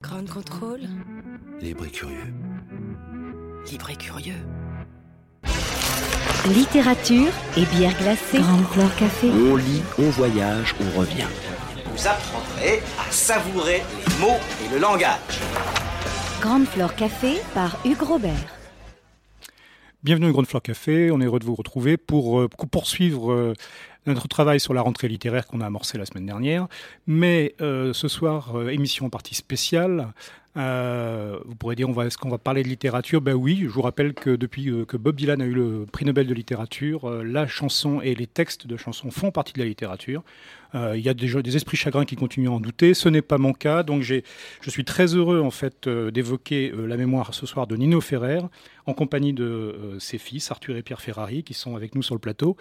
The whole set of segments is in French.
Grand contrôle. Libre et curieux. Libre et curieux. Littérature et bière glacée. Grande Flore Café. On lit, on voyage, on revient. Vous apprendrez à savourer les mots et le langage. Grande Flore Café par Hugues Robert. Bienvenue au Grande Fleur Café, on est heureux de vous retrouver pour euh, poursuivre euh, notre travail sur la rentrée littéraire qu'on a amorcé la semaine dernière. Mais euh, ce soir, euh, émission en partie spéciale. Euh, vous pourrez dire, est-ce qu'on va parler de littérature? Ben oui, je vous rappelle que depuis que Bob Dylan a eu le prix Nobel de littérature, la chanson et les textes de chansons font partie de la littérature. Il y a des, des esprits chagrins qui continuent à en douter. Ce n'est pas mon cas, donc je suis très heureux en fait d'évoquer la mémoire ce soir de Nino Ferrer en compagnie de ses fils Arthur et Pierre Ferrari qui sont avec nous sur le plateau.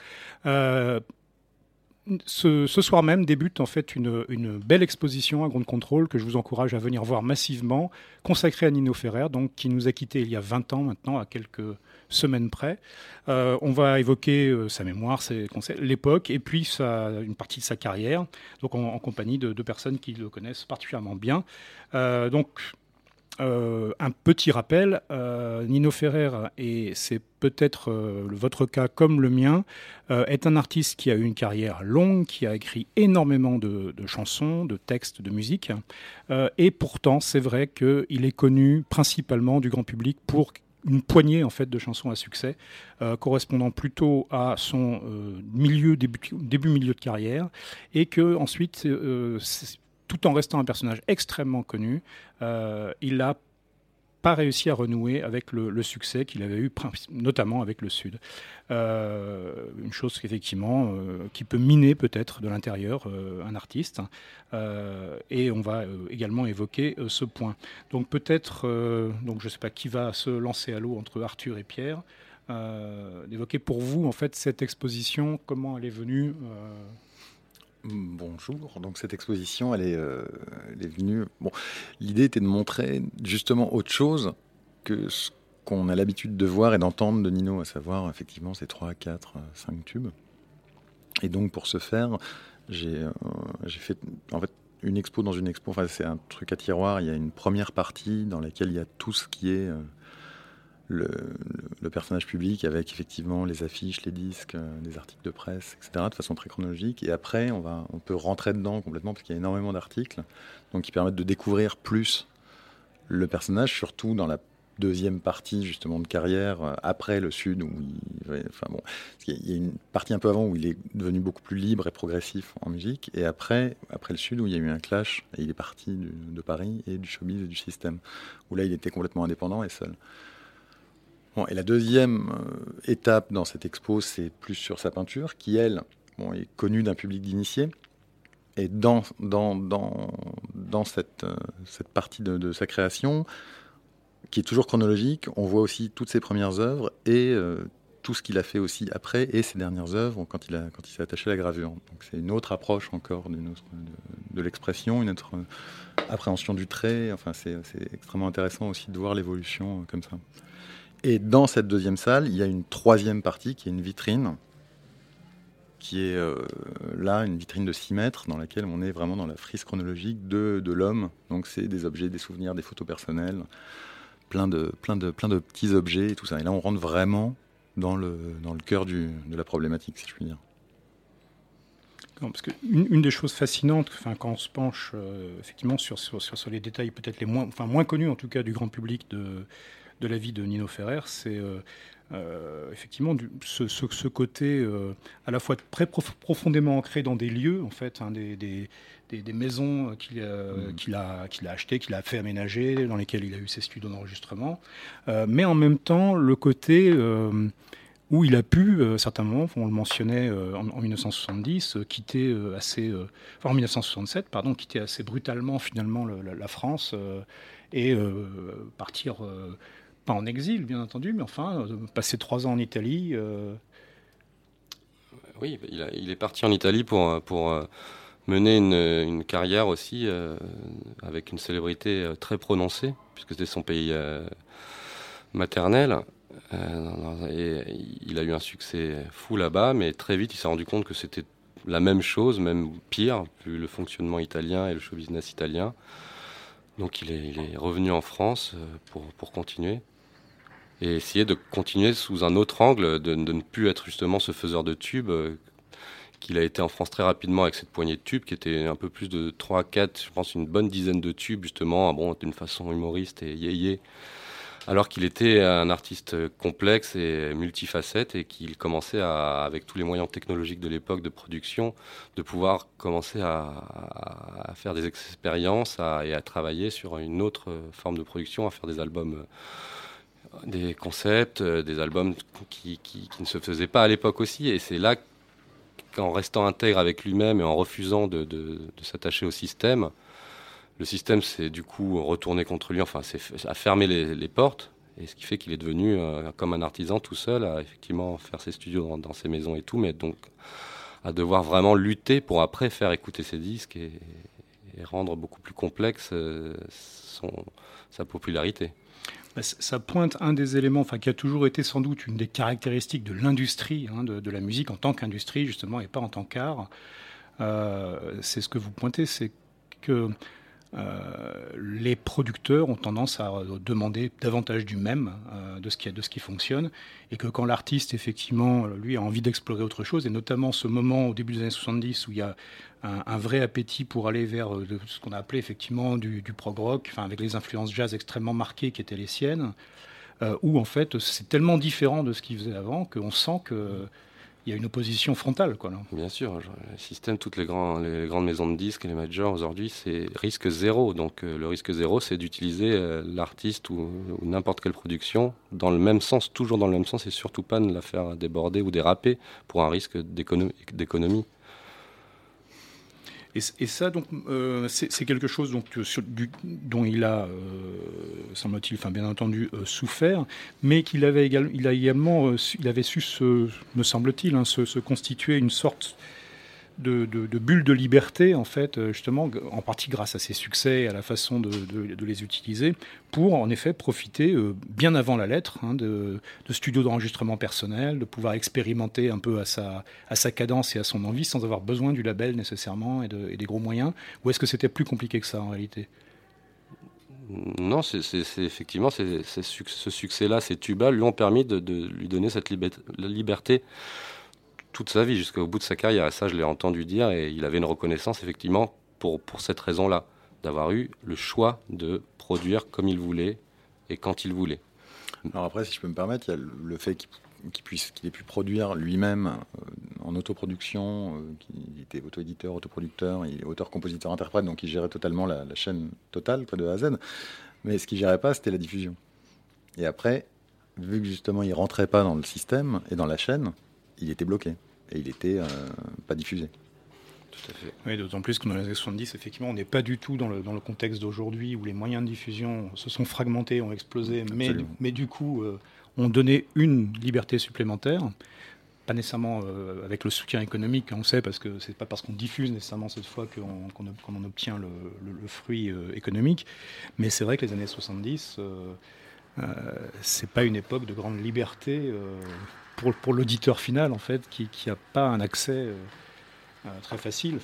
Ce, soir même débute en fait une, belle exposition à Grande Contrôle que je vous encourage à venir voir massivement, consacrée à Nino Ferrer, donc qui nous a quittés il y a 20 ans maintenant, à quelques semaines près. Euh, on va évoquer euh, sa mémoire, l'époque et puis une partie de sa carrière, donc en, compagnie de deux personnes qui le connaissent particulièrement bien. Euh, donc euh, un petit rappel, euh, Nino Ferrer, et c'est peut-être euh, votre cas comme le mien, est un artiste qui a eu une carrière longue, qui a écrit énormément de, chansons, de textes, de musique, et pourtant c'est vrai qu'il est connu principalement du grand public pour une poignée en fait de chansons à succès correspondant plutôt à son milieu début, début milieu de carrière et que ensuite tout en restant un personnage extrêmement connu, euh, il n'a pas réussi à renouer avec le, succès qu'il avait eu, notamment avec le Sud. Euh, une chose qu'effectivement, euh, qui peut miner peut-être de l'intérieur un artiste. Et on va également évoquer ce point. Donc peut-être, donc je ne sais pas qui va se lancer à l'eau entre Arthur et Pierre, d'évoquer pour vous en fait cette exposition, comment elle est venue. Bonjour. Donc cette exposition, elle est, euh, elle est venue. Bon, l'idée était de montrer justement autre chose que ce qu'on a l'habitude de voir et d'entendre de Nino, à savoir effectivement ces 3, 4, 5 tubes. Et donc pour ce faire, j'ai euh, fait une expo dans une expo. Enfin, c'est un truc à tiroir. Il y a une première partie dans laquelle il y a tout ce qui est euh, le, personnage public avec effectivement les affiches, les disques, euh, les articles de presse, etc. de façon très chronologique. Et après, on, va, on peut rentrer dedans complètement parce qu'il y a énormément d'articles donc qui permettent de découvrir plus le personnage, surtout dans la deuxième partie justement de carrière euh, après le Sud où il, enfin bon, il y a une partie un peu avant où il est devenu beaucoup plus libre et progressif en musique et après après le Sud où il y a eu un clash et il est parti de Paris et du showbiz et du système où là il était complètement indépendant et seul. Et la deuxième euh, étape dans cette expo, c'est plus sur sa peinture, qui, elle, est connue d'un public d'initiés. Et dans, dans, dans, cette, euh, cette partie de, sa création, qui est toujours chronologique, on voit aussi toutes ses premières œuvres et euh, tout ce qu'il a fait aussi après et ses dernières œuvres quand il, a- quand il s'est attaché à la gravure. Donc c'est une autre approche encore d'une autre- de, de l'expression, une autre appréhension du trait. Enfin, c'est c'est extrêmement intéressant aussi de voir l'évolution comme ça. Et dans cette deuxième salle, il y a une troisième partie qui est une vitrine, qui est euh, là une vitrine de 6 mètres dans laquelle on est vraiment dans la frise chronologique de, de l'homme. Donc c'est des objets, des souvenirs, des photos personnelles, plein de, plein, de, plein de petits objets et tout ça. Et là, on rentre vraiment dans le, dans le cœur du, de la problématique, si je puis dire. Parce que une, des choses fascinantes, enfin, quand on se penche euh, effectivement sur, sur, sur, sur les détails peut-être les moins, enfin, moins connus en tout cas du grand public de, de la vie de Nino Ferrer, c'est euh, euh, effectivement du, ce, ce, ce côté euh, à la fois très prof- profondément ancré dans des lieux, en fait, hein, des, des, des, des maisons qu'il euh, qu'il a, qu'il a achetées, qu'il a fait aménager, dans lesquelles il a eu ses studios d'enregistrement, euh, mais en même temps le côté euh, où il a pu, à certains moments, on le mentionnait en, 1970, quitter assez, enfin en 1967, pardon, quitter assez brutalement finalement la, France et partir, pas en exil bien entendu, mais enfin passer trois ans en Italie. Oui, il, est parti en Italie pour, pour mener une, carrière aussi euh, avec une célébrité euh, très prononcée, puisque c'était son pays euh, maternel. et il a eu un succès fou là-bas, mais très vite il s'est rendu compte que c'était la même chose, même pire, vu le fonctionnement italien et le show business italien. Donc il est, revenu en France pour, pour, continuer et essayer de continuer sous un autre angle, de, ne plus être justement ce faiseur de tubes qu'il a été en France très rapidement avec cette poignée de tubes qui était un peu plus de 3, 4, je pense une bonne dizaine de tubes justement, bon, d'une façon humoriste et yéyé. Alors qu'il était un artiste complexe et multifacette et qu'il commençait à, avec tous les moyens technologiques de l'époque de production, de pouvoir commencer à, faire des expériences et à travailler sur une autre forme de production, à faire des albums des concepts, des albums qui, qui, ne se faisaient pas à l'époque aussi. Et c'est là en restant intègre avec lui-même et en refusant de, s'attacher au système, le système s'est du coup retourné contre lui, enfin a fermé les, portes, et ce qui fait qu'il est devenu euh, comme un artisan tout seul à effectivement faire ses studios dans, ses maisons et tout, mais donc à devoir vraiment lutter pour après faire écouter ses disques et, rendre beaucoup plus complexe euh, sa popularité. Bah, ça pointe un des éléments, enfin qui a toujours été sans doute une des caractéristiques de l'industrie, hein, de, la musique en tant qu'industrie justement et pas en tant qu'art. Euh, c'est ce que vous pointez, c'est que euh, les producteurs ont tendance à demander davantage du même, euh, de, ce qui, de ce qui fonctionne, et que quand l'artiste, effectivement, lui, a envie d'explorer autre chose, et notamment ce moment au début des années 70 où il y a un, vrai appétit pour aller vers euh, ce qu'on a appelé effectivement du, prog rock, enfin, avec les influences jazz extrêmement marquées qui étaient les siennes, où en fait c'est tellement différent de ce qu'il faisait avant qu'on sent que il y a une opposition frontale. Quoi, Bien sûr, le système, toutes les, grandes maisons de disques les majors aujourd'hui, c'est risque zéro. Donc euh, le risque zéro, c'est d'utiliser euh, l'artiste ou, n'importe quelle production dans le même sens, toujours dans le même sens, et surtout pas de la faire déborder ou déraper pour un risque d'économie. Et, ça, donc, euh, c'est quelque chose donc, dont il a, euh, semble-t-il, bien entendu, euh, souffert, mais qu'il avait également, il a également, il avait su, se, me semble-t-il, hein, se, constituer une sorte de, bulles de liberté, en fait, euh, justement, en partie grâce à ses succès et à la façon de, les utiliser, pour en effet profiter euh, bien avant la lettre hein, de, studios d'enregistrement personnel, de pouvoir expérimenter un peu à sa, cadence et à son envie sans avoir besoin du label nécessairement et, des gros moyens. Ou est-ce que c'était plus compliqué que ça en réalité? Non, c'est effectivement ce succès-là, ces tubas lui ont permis de, lui donner cette liberté toute sa vie, jusqu'au bout de sa carrière. Ça, je l'ai entendu dire, et il avait une reconnaissance, effectivement, pour, pour cette raison-là, d'avoir eu le choix de produire comme il voulait et quand il voulait. Alors après, si je peux me permettre, il y a le fait qu'il ait pu produire lui-même euh, en autoproduction, euh, qu'il était auto-éditeur, autoproducteur, il auteur, compositeur, interprète, donc il gérait totalement la, chaîne totale, de A à Z. Mais ce qu'il gérait pas, c'était la diffusion. Et après, vu que justement il rentrait pas dans le système et dans la chaîne, il était bloqué et il n'était euh, pas diffusé. Tout à fait. Oui, d'autant plus que dans les années 70, effectivement, on n'est pas du tout dans le, dans le contexte d'aujourd'hui où les moyens de diffusion se sont fragmentés, ont explosé, mais, mais, du coup euh, ont donné une liberté supplémentaire. Pas nécessairement euh, avec le soutien économique, on sait, parce que c'est pas parce qu'on diffuse nécessairement cette fois qu'on en obtient le, le, fruit économique. Mais c'est vrai que les années 70, c'est pas une époque de grande liberté pour, pour l'auditeur final, en fait, qui n'a pas un accès euh, euh, très facile.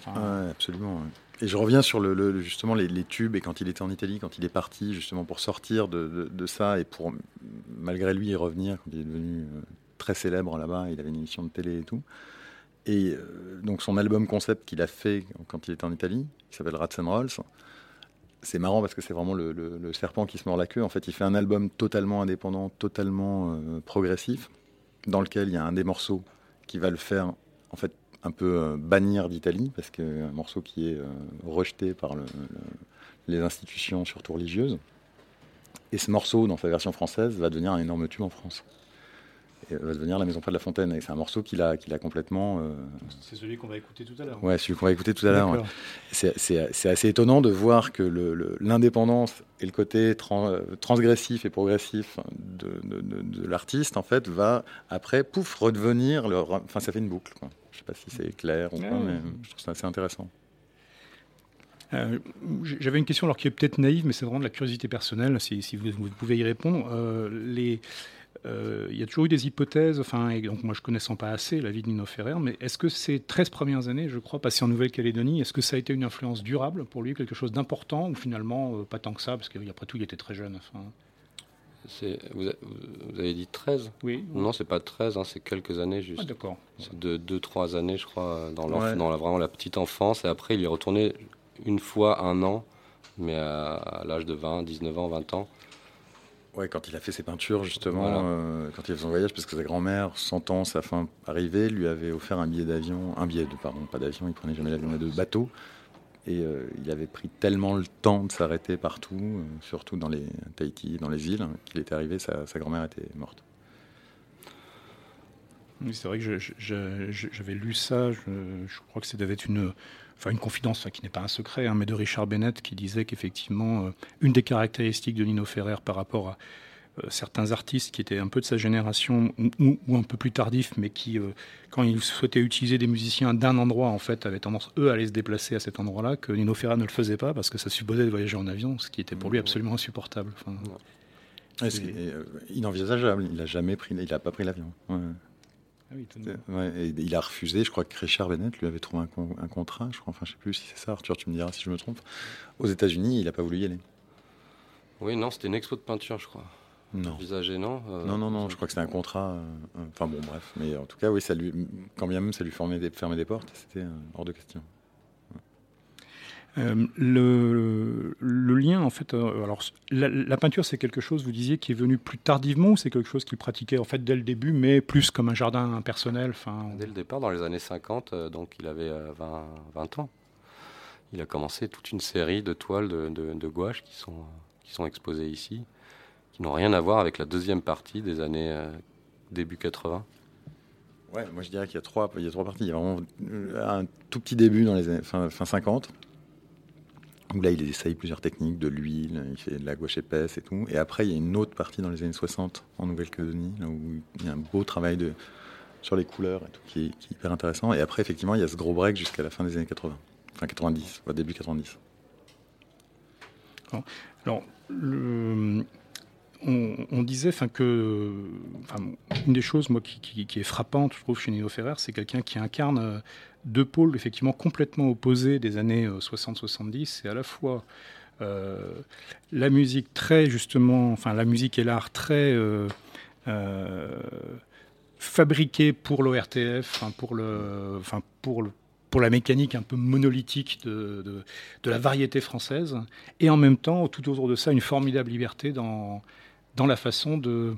Absolument. Et je reviens sur le, justement les, tubes et quand il était en Italie, quand il est parti justement pour sortir de, ça et pour malgré lui y revenir quand il est devenu euh, très célèbre là-bas, il avait une émission de télé et tout. Et donc son album concept qu'il a fait quand il était en Italie, qui s'appelle Rats and Rolls, c'est marrant parce que c'est vraiment le, serpent qui se mord la queue. En fait, il fait un album totalement indépendant, totalement progressif, dans lequel il y a un des morceaux qui va le faire en fait un peu euh, bannir d'Italie parce que un morceau qui est euh, rejeté par les institutions surtout religieuses. Et ce morceau, dans sa version française, va devenir un énorme tube en France. Et va devenir La Maison près de la Fontaine. Et c'est un morceau qu'il a, qu'il a complètement. euh, C'est celui qu'on va écouter tout à l'heure. Ouais, celui qu'on va écouter tout à l'heure. ouais. C'est- C'est c'est assez étonnant de voir que le- le- l'indépendance et le côté tran- euh, transgressif et progressif de, de- de- de l'artiste, en fait, va après, pouf, redevenir. Le, enfin, ça fait une boucle. Quoi. Je sais pas si c'est clair ou Ouais, pas, ouais. mais je trouve ça assez intéressant. Euh, J'avais une question alors qui est peut-être naïve, mais c'est vraiment de la curiosité personnelle, si, si vous, vous pouvez y répondre. Euh, les, euh, il y a toujours eu des hypothèses, enfin, et donc moi je connaissant pas assez la vie de Nino Ferrer, mais est-ce que ces 13 premières années, je crois, passées en Nouvelle-Calédonie, est-ce que ça a été une influence durable pour lui, quelque chose d'important, ou finalement euh, pas tant que ça, parce qu'après tout il était très jeune. Enfin, Vous, avez dit 13 oui, Non, c'est pas 13, hein, c'est quelques années juste. Ah, d'accord. C'est de 2-3 années, je crois, dans, l'enf- Ouais. dans la, vraiment la petite enfance. Et après, il est retourné une fois un an, mais à, à l'âge de 20, 19 ans, 20 ans. Ouais, quand il a fait ses peintures, justement, Voilà. euh, quand il a fait son voyage, parce que sa grand-mère, sentant sa fin arriver, lui avait offert un billet d'avion, un billet de, pardon, pas d'avion, il prenait jamais l'avion, mais de bateau. Et euh, il avait pris tellement le temps de s'arrêter partout, euh, surtout dans les Tahiti, dans les îles, qu'il était arrivé, sa, sa grand-mère était morte. Oui, c'est vrai que j'avais lu ça. Je, je crois que ça devait être une, enfin une confidence enfin, qui n'est pas un secret, hein, mais de Richard Bennett qui disait qu'effectivement, euh, une des caractéristiques de Nino Ferrer par rapport à euh, certains artistes qui étaient un peu de sa génération ou, un peu plus tardifs, mais qui, euh, quand ils souhaitaient utiliser des musiciens d'un endroit, en fait, avaient tendance eux à aller se déplacer à cet endroit-là, que Nino Ferrer ne le faisait pas parce que ça supposait de voyager en avion, ce qui était pour lui absolument insupportable. Enfin, Ouais, c'est inenvisageable, il n'a jamais pris, il a pas pris l'avion. Ouais. Ah oui, et il a refusé, je crois que Richard Bennett lui avait trouvé un, con- un contrat, je crois, enfin je sais plus si c'est ça, Arthur, tu me diras si je me trompe. Aux États-Unis, il n'a pas voulu y aller. Oui, non, c'était une expo de peinture, je crois. Non. Visagé, non Euh, Non, non, non, je crois que c'était un contrat. euh, euh, Enfin bon, bref. Mais en tout cas, oui, ça lui, quand bien même ça lui fermait des, fermait des portes, c'était euh, hors de question. Euh, le, le lien, en fait, euh, alors la, la peinture, c'est quelque chose, vous disiez, qui est venu plus tardivement ou c'est quelque chose qu'il pratiquait en fait dès le début, mais plus comme un jardin personnel Dès le départ, dans les années 50, euh, donc il avait euh, 20, 20 ans. Il a commencé toute une série de toiles de, de- de gouache qui sont, qui sont exposées ici, qui n'ont rien à voir avec la deuxième partie des années euh, début 80. Ouais, moi je dirais qu'il y a trois, il y a trois parties. Il y a vraiment un tout petit début dans les années fin, fin 50, où là il essaye plusieurs techniques, de l'huile, il fait de la gouache épaisse et tout. Et après, il y a une autre partie dans les années 60 en Nouvelle-Calédonie, où il y a un beau travail sur les couleurs et tout, qui est, qui est hyper intéressant. Et après, effectivement, il y a ce gros break jusqu'à la fin des années 80, enfin 90, au début 90. Alors, le- on, disait enfin, que une des choses qui, est frappante, je trouve, chez Nino Ferrer, c'est quelqu'un qui incarne euh, deux pôles effectivement complètement opposés des années euh, 60-70. C'est à la fois euh, la musique très, justement, enfin, la musique et l'art très. euh, euh, fabriqué pour l'ORTF, pour, la mécanique un peu monolithique de, de la variété française, et en même temps, tout autour de ça, une formidable liberté dans, dans la façon de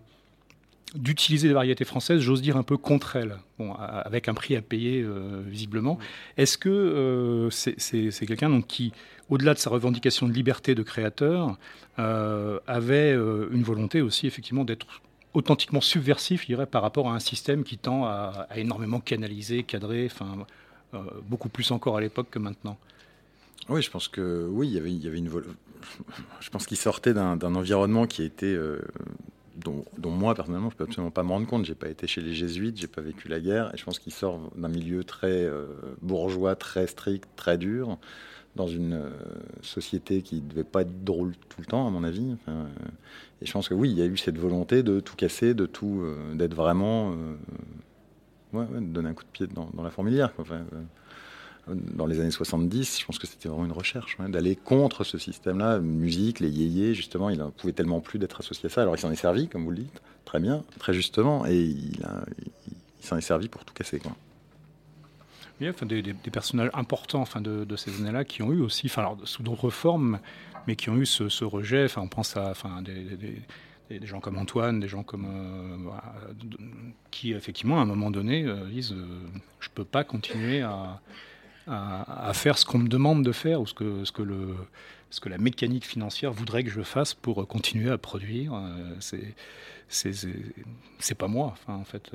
d'utiliser les variétés françaises, j'ose dire un peu contre elles, bon, avec un prix à payer euh, visiblement. Est-ce que euh, c'est quelqu'un donc qui, au-delà de sa revendication de liberté de créateur, euh, avait une volonté aussi effectivement d'être authentiquement subversif, je dirais, par rapport à un système qui tend à, à énormément canaliser, cadrer, enfin, beaucoup plus encore à l'époque que maintenant? Oui, je pense que oui, il y avait, il y avait une Je pense qu'il sortait d'un environnement qui était euh, dont, moi personnellement, je peux absolument pas me rendre compte. J'ai pas été chez les jésuites, j'ai pas vécu la guerre, et je pense qu'il sort d'un milieu très euh, bourgeois, très strict, très dur, dans une euh, société qui devait pas être drôle tout le temps, à mon avis. Euh, et je pense que oui, il y a eu cette volonté de tout casser, de tout, d'être vraiment, ouais, de donner un coup de pied dans, la fourmilière. Dans les années 70, je pense que c'était vraiment une recherche, d'aller contre ce système-là, musique, les yéyés, justement, il ne pouvait tellement plus d'être associé à ça. Alors il s'en est servi, comme vous le dites, très bien, très justement, et il, s'en est servi pour tout casser. Quoi. A enfin, des, personnages importants enfin, de, ces années-là qui ont eu aussi, enfin, sous d'autres formes, mais qui ont eu ce, rejet. Enfin, on pense à enfin, des, gens comme Antoine, des gens comme euh, qui effectivement à un moment donné euh, disent euh, je peux pas continuer à, à, faire ce qu'on me demande de faire ou ce que, ce que le ce que la mécanique financière voudrait que je fasse pour continuer à produire. c'est c'est pas moi, enfin, en fait.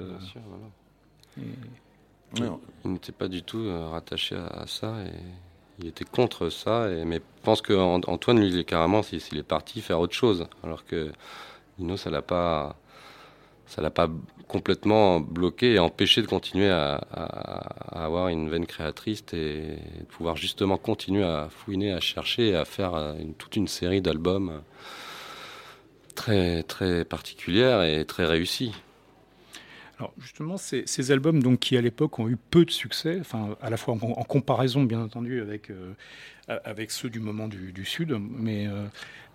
il n'était pas du tout rattaché à, ça et il était contre ça. Et, mais je pense qu'Antoine, lui, il est carrément, s'il est parti faire autre chose. Alors que Nino, ça l'a pas ça l'a pas complètement bloqué et empêché de continuer à, avoir une veine créatrice et de pouvoir justement continuer à fouiner, à chercher et à faire euh, toute une série d'albums très, très particulières et très réussis. Alors justement, ces, albums donc, qui à l'époque ont eu peu de succès, à la fois en, comparaison bien entendu avec, euh, ceux du moment du, Sud, mais, euh,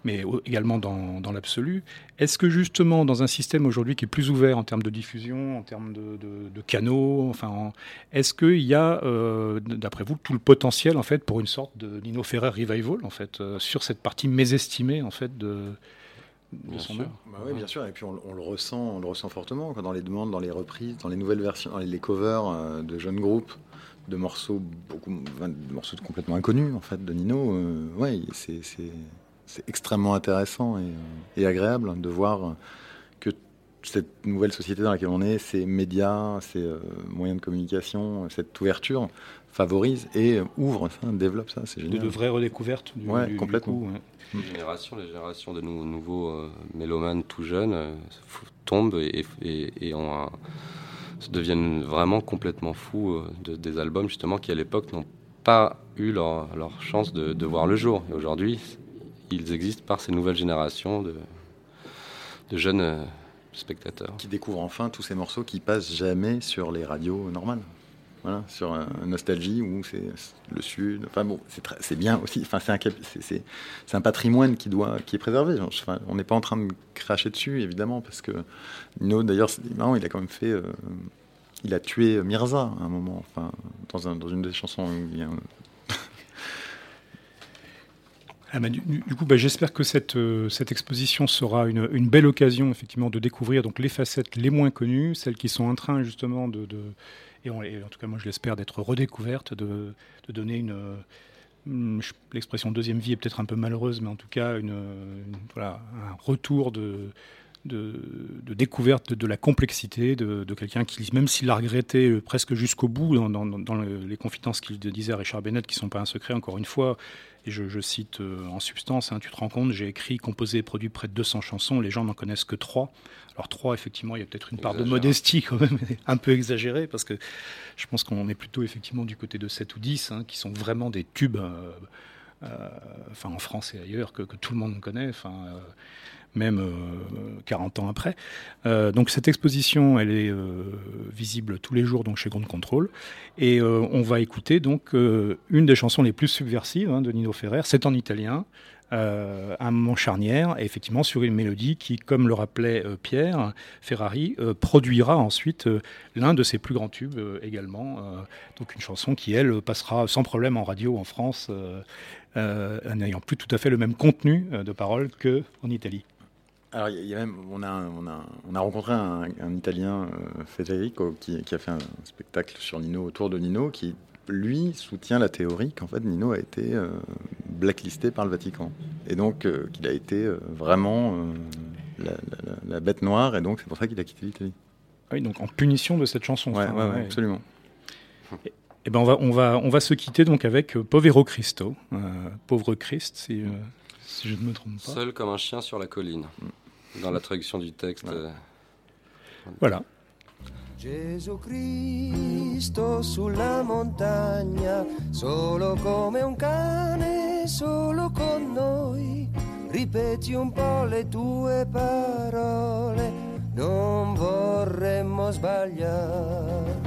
mais également dans, dans l'absolu. Est-ce que justement, dans un système aujourd'hui qui est plus ouvert en termes de diffusion, en termes de, de, canaux, enfin, est-ce qu'il y a, euh, d'après vous, tout le potentiel en fait pour une sorte de Nino Ferrer revival en fait euh, sur cette partie mésestimée en fait de, Bien sûr. Bah oui, bien sûr. Et puis on, le ressent, on le ressent fortement dans les demandes, dans les reprises, dans les nouvelles versions, dans les covers de jeunes groupes de morceaux beaucoup de morceaux complètement inconnus en fait de Nino euh, ouais c'est extrêmement intéressant et, et, agréable de voir que cette nouvelle société dans laquelle on est ces médias ces euh, moyens de communication cette ouverture favorise et ouvre ça développe ça c'est génial. de, vraies redécouvertes du, ouais, complètement. Les générations, les générations de nouveaux euh, mélomanes tout jeunes tombent et, et, et ont un, deviennent vraiment complètement fous euh, de, des albums justement qui à l'époque n'ont pas eu leur, leur chance de, de, voir le jour. Et aujourd'hui, ils existent par ces nouvelles générations de, jeunes euh, spectateurs. Qui découvrent enfin tous ces morceaux qui passent jamais sur les radios normales. Sur un, Nostalgie où c'est le Sud. Enfin bon, c'est bien aussi. Enfin, c'est un, patrimoine qui, doit, qui est préservé. Enfin, on n'est pas en train de cracher dessus, évidemment, parce que Nino, d'ailleurs, il a quand même fait. Euh, il a tué Mirza à un moment, enfin, dans, un, dans une des chansons. Ah du, coup, bah, j'espère que cette, euh, exposition sera une, belle occasion effectivement de découvrir donc les facettes les moins connues, celles qui sont en train justement de, et, en tout cas moi je l'espère d'être redécouverte, de, donner une, l'expression deuxième vie est peut-être un peu malheureuse, mais en tout cas un retour de, de, découverte de, la complexité de, quelqu'un qui, même s'il l'a regretté euh, presque jusqu'au bout dans, dans, les confidences qu'il disait à Richard Bennett, qui ne sont pas un secret, encore une fois, et je, cite euh, en substance, hein, tu te rends compte, j'ai écrit, composé et produit près de 200 chansons, les gens n'en connaissent que trois. Alors trois, effectivement, il y a peut-être une part de modestie quand même, un peu exagérée, parce que je pense qu'on est plutôt effectivement du côté de 7 ou 10, hein, qui sont vraiment des tubes, euh, enfin en France et ailleurs, que, tout le monde connaît. Enfin, même 40 ans après. donc cette exposition, elle est visible tous les jours donc chez Grand Control, et on va écouter donc une des chansons les plus subversives hein, de Nino Ferrer. C'est en italien. Euh, un charnière, et effectivement sur une mélodie qui, comme le rappelait euh, Pierre Ferrari, euh, produira ensuite l'un de ses plus grands tubes également. donc une chanson qui, elle, passera sans problème en radio en France, n'ayant plus tout à fait le même contenu de paroles qu'en Italie. Alors, y a même, on, a, on, a, on a rencontré un, Italien, Federico, qui, qui, a fait un spectacle sur Nino, autour de Nino, qui lui soutient la théorie qu'en fait Nino a été euh, blacklisté par le Vatican et donc euh, qu'il a été euh, vraiment la, bête noire et donc c'est pour ça qu'il a quitté l'Italie. Ah oui, donc en punition de cette chanson. Ouais, ouais, absolument. Et, eh ben on va on va on va se quitter donc avec Povero Cristo, pauvre Christ si, si, je ne me trompe pas. Seul comme un chien sur la colline. Dans la traduction du texte. Voilà. Gesù Cristo sulla montagna, solo come un cane, solo con noi. Ripeti un po' le tue parole, non vorremmo sbagliare.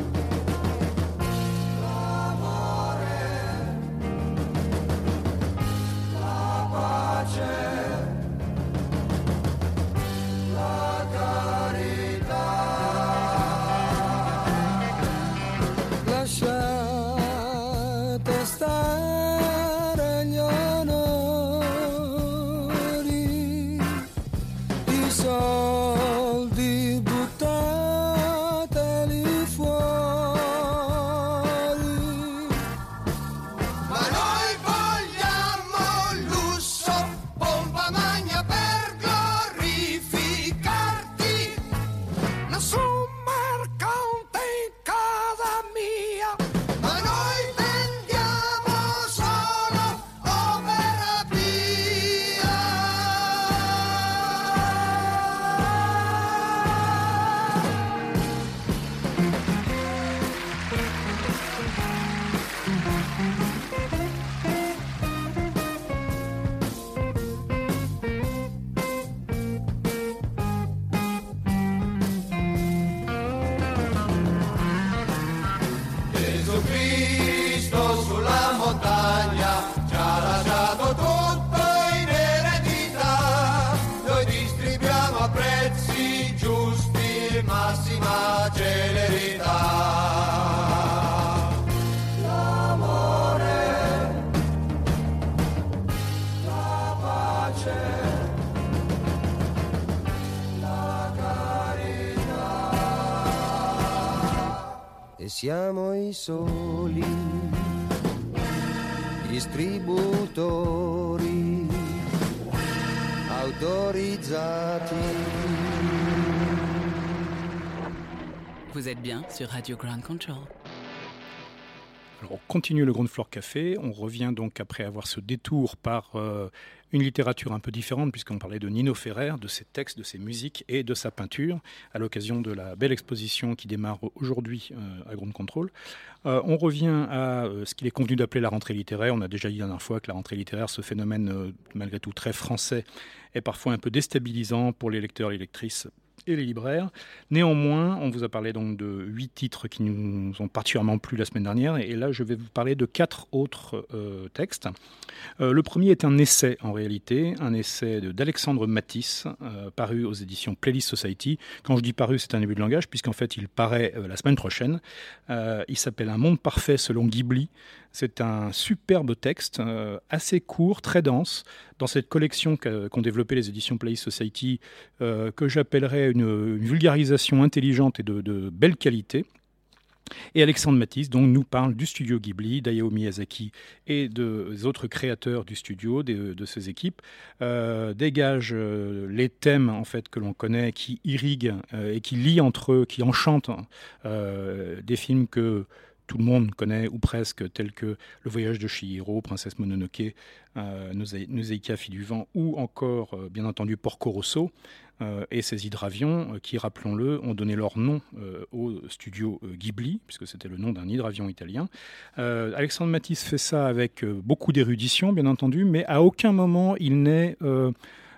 Siamo i soli distributori autorizzati. Vous êtes bien sur Radio Ground Control. Alors, on continue le Ground Floor Café. On revient donc après avoir ce détour par euh, une littérature un peu différente, puisqu'on parlait de Nino Ferrer, de ses textes, de ses musiques et de sa peinture, à l'occasion de la belle exposition qui démarre aujourd'hui euh, à Ground Control. Euh, on revient à euh, ce qu'il est convenu d'appeler la rentrée littéraire. On a déjà dit la dernière fois que la rentrée littéraire, ce phénomène malgré tout très français, est parfois un peu déstabilisant pour les lecteurs et les lectrices et les libraires. Néanmoins, on vous a parlé donc de huit titres qui nous ont particulièrement plu la semaine dernière, et là je vais vous parler de quatre autres textes. Euh, le premier est un essai en réalité, un essai d'Alexandre Matisse, euh, paru aux éditions Playlist Society. Quand je dis paru, c'est un début de langage, puisqu'en fait il paraît euh, la semaine prochaine. Il s'appelle Un monde parfait selon Ghibli. C'est un superbe texte, assez court, très dense, dans cette collection qu'ont développé les éditions Play Society, que j'appellerais une, vulgarisation intelligente et de belle qualité. Et Alexandre Matisse donc, nous parle du studio Ghibli, d'Hayao Miyazaki et des autres créateurs du studio, des- de ses équipes, euh, dégage euh, les thèmes en fait que l'on connaît, qui irriguent euh, et qui lient entre eux, qui enchantent des films que tout le monde connaît ou presque, tels que Le Voyage de Chihiro, Princesse Mononoke, euh, Fille du Vent, ou encore, euh, bien entendu, Porco Rosso euh, et ses hydravions, euh, qui, rappelons-le, ont donné leur nom au studio Ghibli, puisque c'était le nom d'un hydravion italien. Alexandre Matisse fait ça avec beaucoup d'érudition, bien entendu, mais à aucun moment il ne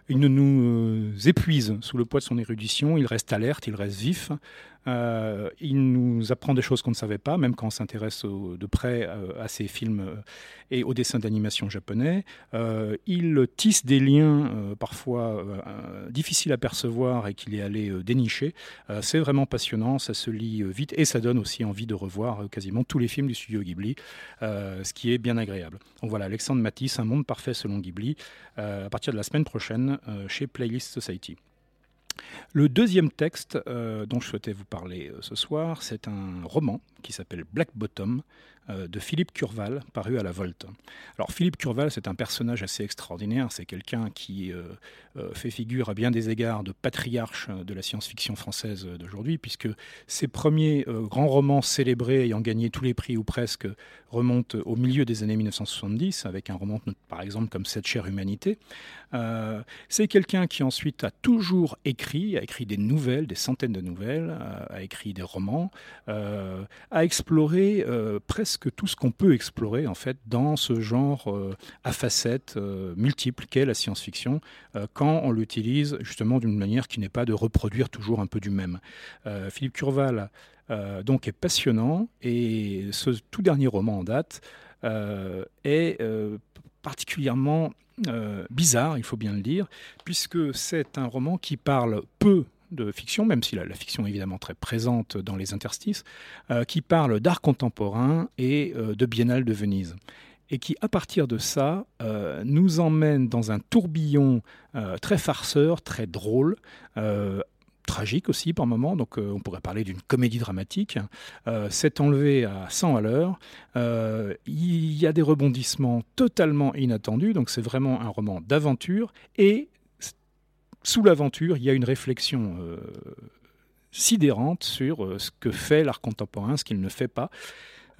nous épuise sous le poids de son érudition, il reste alerte, il reste vif, euh, il nous apprend des choses qu'on ne savait pas, même quand on s'intéresse de près euh, à ces films euh, et aux dessins d'animation japonais. Il tisse des liens parfois difficiles à percevoir et qu'il est allé dénicher. C'est vraiment passionnant, ça se lit vite et ça donne aussi envie de revoir quasiment tous les films du studio Ghibli, ce qui est bien agréable. Donc voilà, Alexandre Matisse, Un monde parfait selon Ghibli, à partir de la semaine prochaine chez Playlist Society. Le deuxième texte euh, dont je souhaitais vous parler euh, ce soir, c'est un roman qui s'appelle Black Bottom de Philippe Curval, paru à la Volte. Alors Philippe Curval, c'est un personnage assez extraordinaire, c'est quelqu'un qui euh, euh, fait figure à bien des égards de patriarche euh, de la science-fiction française euh, d'aujourd'hui, puisque ses premiers euh, grands romans célébrés ayant gagné tous les prix ou presque remontent au milieu des années 1970, avec un roman par exemple comme Cette chère humanité. Euh, c'est quelqu'un qui ensuite a toujours écrit, a écrit des nouvelles, des centaines de nouvelles, euh, a écrit des romans, euh, a exploré euh, presque tout ce qu'on peut explorer en fait dans ce genre euh, à facettes euh, multiples qu'est la science-fiction, euh, quand on l'utilise justement d'une manière qui n'est pas de reproduire toujours un peu du même. Philippe Curval donc est passionnant et ce tout dernier roman en date est particulièrement bizarre, il faut bien le dire, puisque c'est un roman qui parle peu de fiction, même si la, la fiction est évidemment très présente dans les interstices, euh, qui parle d'art contemporain et euh, de Biennale de Venise. Et qui, à partir de ça, euh, nous emmène dans un tourbillon très farceur, très drôle, tragique aussi par moments, donc on pourrait parler d'une comédie dramatique. Euh, c'est enlevé à 100 à l'heure. Il y a des rebondissements totalement inattendus, donc c'est vraiment un roman d'aventure. Et sous l'aventure, il y a une réflexion euh, sidérante sur euh, ce que fait l'art contemporain, ce qu'il ne fait pas.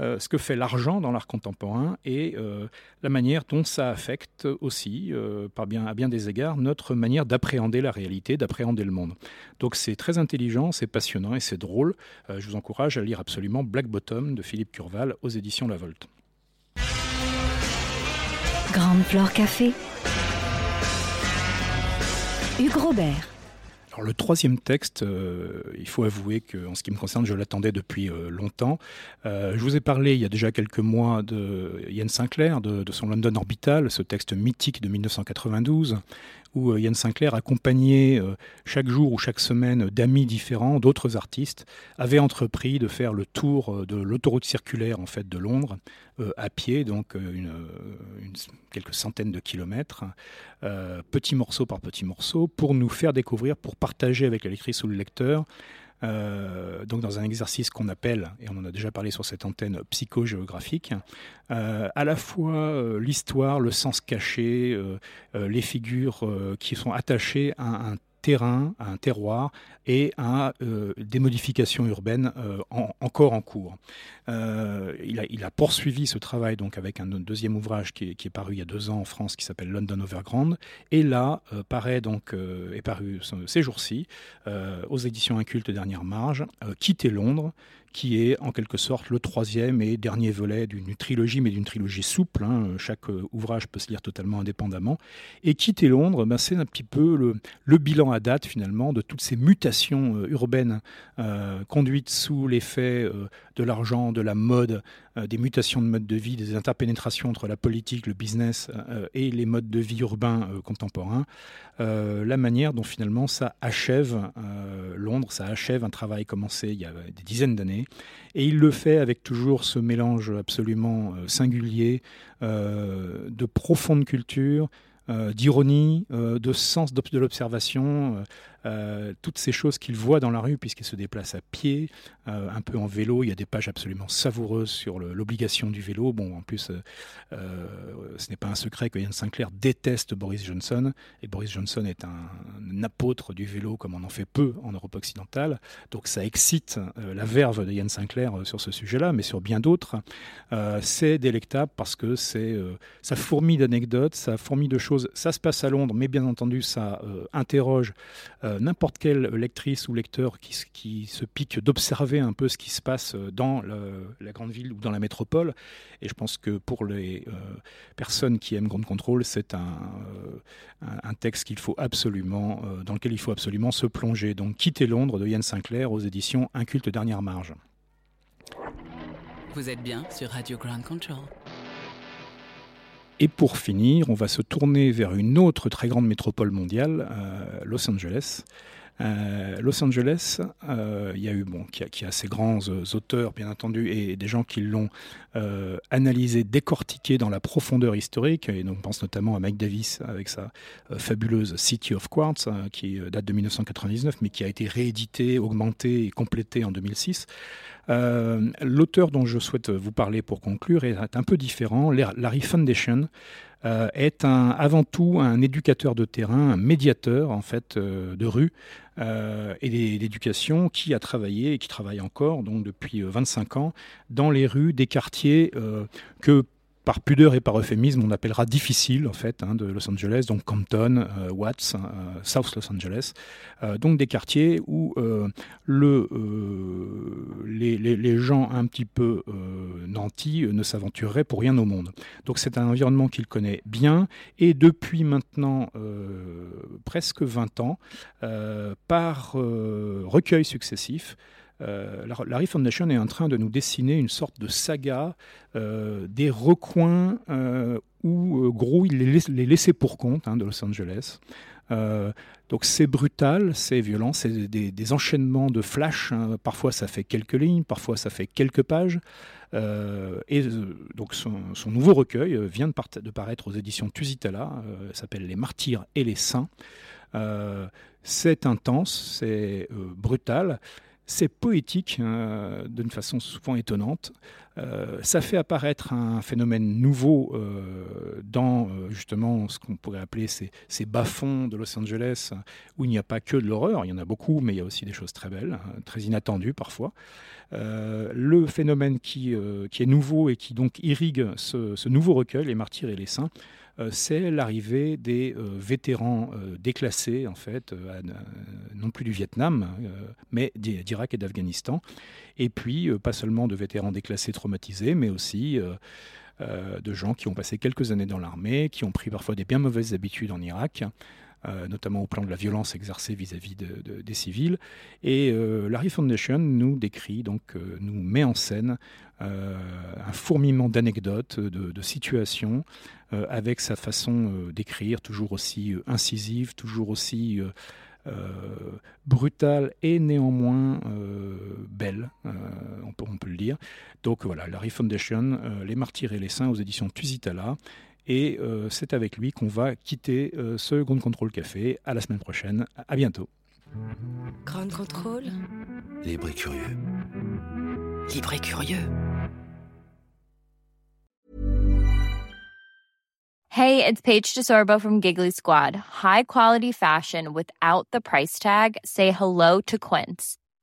euh, ce que fait l'argent dans l'art contemporain et la manière dont ça affecte aussi, par bien, à bien des égards, notre manière d'appréhender la réalité, d'appréhender le monde. Donc c'est très intelligent, c'est passionnant et c'est drôle. Je vous encourage à lire absolument Black Bottom de Philippe Curval aux éditions La Volte. Grande Flore Café. Hugues Robert. Alors le troisième texte, euh, il faut avouer qu'en ce qui me concerne, je l'attendais depuis euh, longtemps. Euh, je vous ai parlé il y a déjà quelques mois de Ian Sinclair, de, de son London Orbital, ce texte mythique de 1992, où euh, Ian Sinclair, accompagné euh, chaque jour ou chaque semaine d'amis différents, d'autres artistes, avait entrepris de faire le tour euh, de l'autoroute circulaire en fait de Londres euh, à pied, donc euh, euh, quelques centaines de kilomètres, euh, petit morceau par petit morceau, pour nous faire découvrir, pour partager avec la lectrice ou le lecteur donc dans un exercice qu'on appelle, et on en a déjà parlé sur cette antenne, psychogéographique, à la fois l'histoire, le sens caché, les figures qui sont attachées à un terrain, à un terroir et à euh, des modifications urbaines euh, encore en cours. Euh, il, a, poursuivi ce travail donc avec un deuxième ouvrage qui est, paru il y a deux ans en France qui s'appelle London Overground et là paraît donc est paru ces jours-ci aux éditions Inculte Dernière Marge Quitter Londres qui est en quelque sorte le troisième et dernier volet d'une trilogie, mais d'une trilogie souple. Hein. Chaque euh, ouvrage peut se lire totalement indépendamment. Et Quitter Londres, ben, c'est un petit peu le, bilan à date finalement de toutes ces mutations euh, urbaines euh, conduites sous l'effet de l'argent, de la mode, des mutations de mode de vie, des interpénétrations entre la politique, le business et les modes de vie urbains contemporains. la manière dont finalement ça achève Londres, ça achève un travail commencé il y a des dizaines d'années et il le fait avec toujours ce mélange absolument euh, singulier euh, de profonde culture, euh, d'ironie, de sens de l'observation, toutes ces choses qu'il voit dans la rue, puisqu'il se déplace à pied, euh, un peu en vélo. Il y a des pages absolument savoureuses sur l'obligation du vélo. Bon, en plus, euh, ce n'est pas un secret que Yann Sinclair déteste Boris Johnson, et Boris Johnson est un, apôtre du vélo comme on en fait peu en Europe occidentale. Donc ça excite la verve de Yann Sinclair sur ce sujet-là, mais sur bien d'autres. c'est délectable parce que ça fourmille d'anecdotes, ça fourmille de choses. Ça se passe à Londres, mais bien entendu, ça interroge euh, n'importe quelle lectrice ou lecteur qui, se pique d'observer un peu ce qui se passe euh, dans la grande ville ou dans la métropole. Et je pense que pour les euh, personnes qui aiment Grand Control, c'est un, un, texte qu'il faut absolument, dans lequel il faut absolument se plonger. Donc Quitter Londres de Yann Sinclair aux éditions Inculte Dernière Marge. Vous êtes bien sur Radio Ground Control. Et pour finir, on va se tourner vers une autre très grande métropole mondiale, euh, Los Angeles. Euh, Los Angeles, euh, il y a eu bon, qui a, ces grands auteurs bien entendu et des gens qui l'ont analysé, décortiqué dans la profondeur historique. Et on pense notamment à Mike Davis avec sa fabuleuse City of Quartz qui date de 1999, mais qui a été réédité, augmenté et complété en 2006. Euh, l'auteur dont je souhaite vous parler pour conclure est un peu différent. Larry Foundation euh, est avant tout un éducateur de terrain, un médiateur en fait euh, de rue et d'éducation qui a travaillé et qui travaille encore donc depuis 25 ans dans les rues des quartiers que par pudeur et par euphémisme, on appellera difficile en fait hein, de Los Angeles, donc Compton, euh, Watts, euh, South Los Angeles, euh, donc des quartiers où le, les, les, gens un petit peu nantis ne s'aventureraient pour rien au monde. Donc c'est un environnement qu'il connaît bien et depuis maintenant presque 20 ans, par recueil successif, euh, la Larry Foundation est en train de nous dessiner une sorte de saga euh, des recoins euh, où gros il est laissé pour compte hein, de Los Angeles. donc c'est brutal, c'est violent, c'est des, enchaînements de flash. Hein. Parfois ça fait quelques lignes, parfois ça fait quelques pages. et donc son, nouveau recueil vient de, de, paraître aux éditions Tusitala, s'appelle Les Martyrs et les Saints. c'est intense, c'est brutal. C'est poétique euh, d'une façon souvent étonnante. Euh, ça fait apparaître un phénomène nouveau euh, dans justement ce qu'on pourrait appeler ces, bas-fonds de Los Angeles, où il n'y a pas que de l'horreur, il y en a beaucoup, mais il y a aussi des choses très belles, hein, très inattendues parfois. le phénomène qui, est nouveau et qui donc irrigue ce, nouveau recueil, Les Martyrs et les Saints, c'est l'arrivée des euh, vétérans euh, déclassés, en fait, non plus du Vietnam, mais d'Irak et d'Afghanistan. Et puis, pas seulement de vétérans déclassés traumatisés, mais aussi de gens qui ont passé quelques années dans l'armée, qui ont pris parfois des bien mauvaises habitudes en Irak. Notamment au plan de la violence exercée vis-à-vis des civils. Et Larry Foundation nous décrit, donc nous met en scène un fourmillement d'anecdotes, de, situations, euh, avec sa façon euh, d'écrire toujours aussi euh, incisive, toujours aussi brutale et néanmoins belle, on, peut, on, peut, le dire. Donc voilà, Larry Foundation, Les Martyrs et les Saints aux éditions Tusitala. Et c'est avec lui qu'on va quitter ce Grand Contrôle Café. À la semaine prochaine. À bientôt. Grand Contrôle Les bris curieux. Libre et curieux. Hey, it's Paige DeSorbo from Giggly Squad. High quality fashion without the price tag. Say hello to Quince.